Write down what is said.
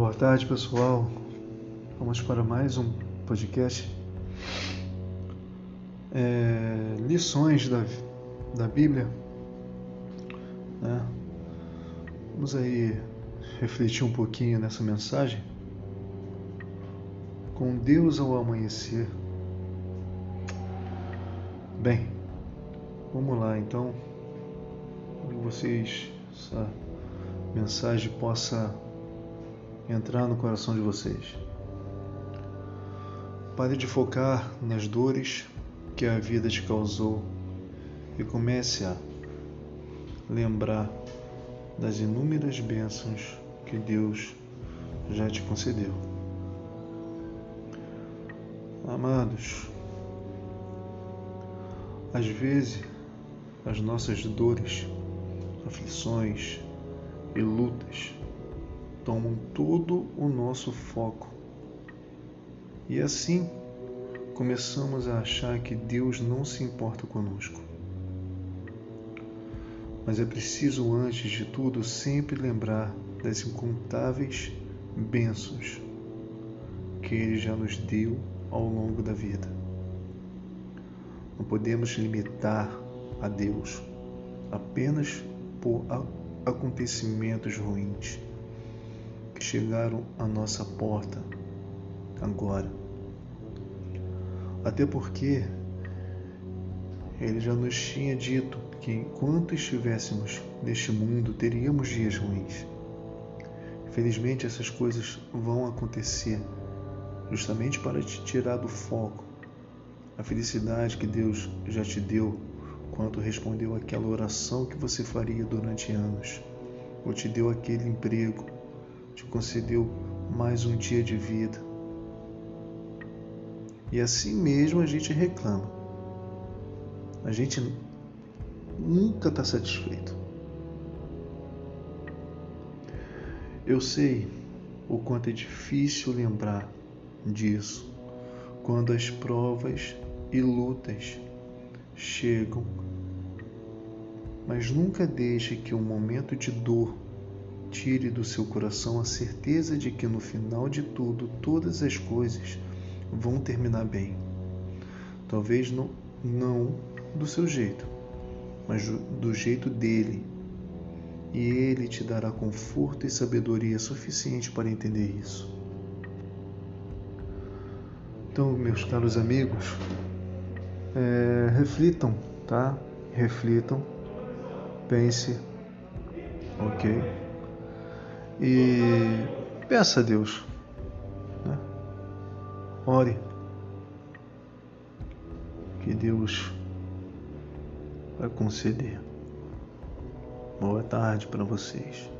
Boa tarde, pessoal. Vamos para mais um podcast. É, lições da, da Bíblia. Né? Vamos aí refletir um pouquinho nessa mensagem. Com Deus ao amanhecer. Bem, vamos lá então. Que vocês, essa mensagem possa entrar no coração de vocês. Pare de focar nas dores que a vida te causou e comece a lembrar das inúmeras bênçãos que Deus já te concedeu. Amados, às vezes as nossas dores, aflições e lutas tomam todo o nosso foco. E assim começamos a achar que Deus não se importa conosco. Mas é preciso, antes de tudo, sempre lembrar das incontáveis bênçãos que Ele já nos deu ao longo da vida. Não podemos limitar a Deus apenas por acontecimentos ruins que chegaram à nossa porta agora. Até porque ele já nos tinha dito que enquanto estivéssemos neste mundo teríamos dias ruins. Felizmente essas coisas vão acontecer justamente para te tirar do foco a felicidade que Deus já te deu quando respondeu aquela oração que você faria durante anos, ou te deu aquele emprego, te concedeu mais um dia de vida. E assim mesmo a gente reclama. A gente nunca está satisfeito. Eu sei o quanto é difícil lembrar disso quando as provas e lutas chegam, mas nunca deixe que um momento de dor Tire do seu coração a certeza de que no final de tudo, todas as coisas vão terminar bem. Talvez não, não do seu jeito, mas do jeito dele. E ele te dará conforto e sabedoria suficiente para entender isso. Então, meus caros amigos, é, reflitam, tá? Reflitam, pense, ok? E peça a Deus. Né? Ore. Que Deus vai conceder. Boa tarde para vocês.